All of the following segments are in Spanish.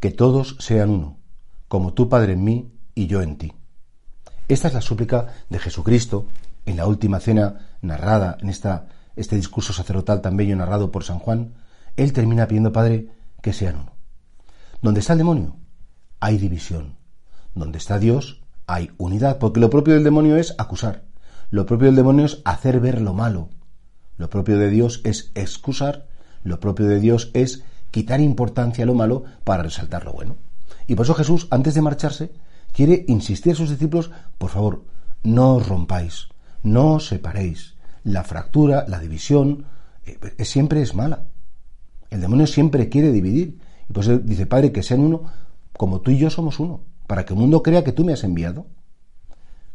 Que todos sean uno, como tú, Padre, en mí y yo en ti. Esta es la súplica de Jesucristo en la última cena narrada en esta, este discurso sacerdotal tan bello narrado por San Juan. Él termina pidiendo, Padre, que sean uno. Donde está el demonio, hay división. Donde está Dios, hay unidad, porque lo propio del demonio es acusar. Lo propio del demonio es hacer ver lo malo. Lo propio de Dios es excusar. Lo propio de Dios es quitar importancia a lo malo para resaltar lo bueno. Y por eso Jesús, antes de marcharse, quiere insistir a sus discípulos, por favor, no os rompáis, no os separéis. La fractura, la división, eh, siempre es mala. El demonio siempre quiere dividir. Y por eso dice, Padre, que sean uno como tú y yo somos uno, para que el mundo crea que tú me has enviado.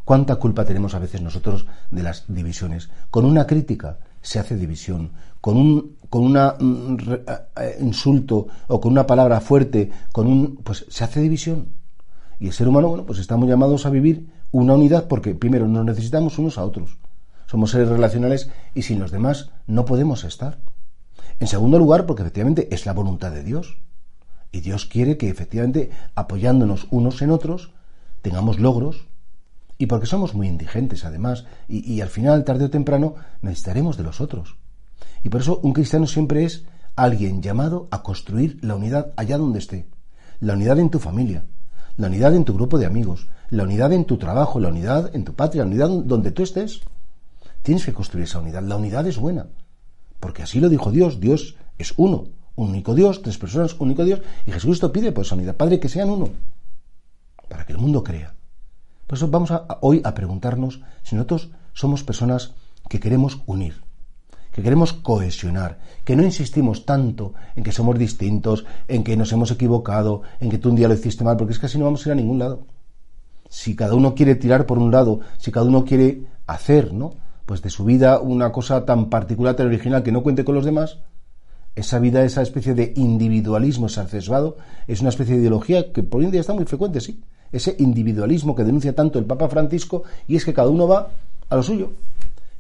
¿Cuánta culpa tenemos a veces nosotros de las divisiones? Con una crítica se hace división, con un con un insulto o con una palabra fuerte, con un pues se hace división. Y el ser humano, bueno, pues estamos llamados a vivir una unidad porque primero nos necesitamos unos a otros. Somos seres relacionales y sin los demás no podemos estar. En segundo lugar, porque efectivamente es la voluntad de Dios. Y Dios quiere que efectivamente apoyándonos unos en otros tengamos logros, y porque somos muy indigentes además, y, al final, tarde o temprano, necesitaremos de los otros. Y por eso un cristiano siempre es alguien llamado a construir la unidad allá donde esté. La unidad en tu familia, la unidad en tu grupo de amigos, la unidad en tu trabajo, la unidad en tu patria, la unidad donde tú estés. Tienes que construir esa unidad. La unidad es buena, porque así lo dijo Dios. Dios es uno, un único Dios, tres personas, único Dios. Y Jesucristo pide por esa unidad. Padre, que sean uno, para que el mundo crea. Por eso vamos a, hoy a preguntarnos si nosotros somos personas que queremos unir, que queremos cohesionar, que no insistimos tanto en que somos distintos, en que nos hemos equivocado, en que tú un día lo hiciste mal, porque es que así no vamos a ir a ningún lado. Si cada uno quiere tirar por un lado, si cada uno quiere hacer, ¿no? Pues de su vida una cosa tan particular, tan original, que no cuente con los demás, esa vida, esa especie de individualismo exacerbado, es una especie de ideología que por hoy en día está muy frecuente, sí, ese individualismo que denuncia tanto el Papa Francisco, y es que cada uno va a lo suyo,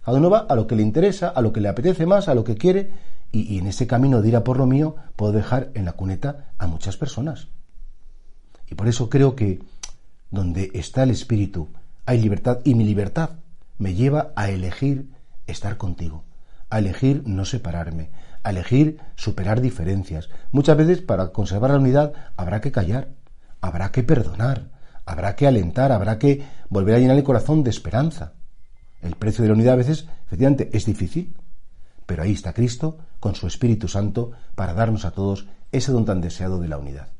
cada uno va a lo que le interesa, a lo que le apetece más, a lo que quiere, y, en ese camino de ir a por lo mío puedo dejar en la cuneta a muchas personas. Y por eso creo que donde está el Espíritu hay libertad, y mi libertad me lleva a elegir estar contigo, a elegir no separarme, a elegir superar diferencias. Muchas veces para conservar la unidad habrá que callar, habrá que perdonar, habrá que alentar, habrá que volver a llenar el corazón de esperanza. El precio de la unidad a veces, efectivamente, es difícil, pero ahí está Cristo con su Espíritu Santo para darnos a todos ese don tan deseado de la unidad.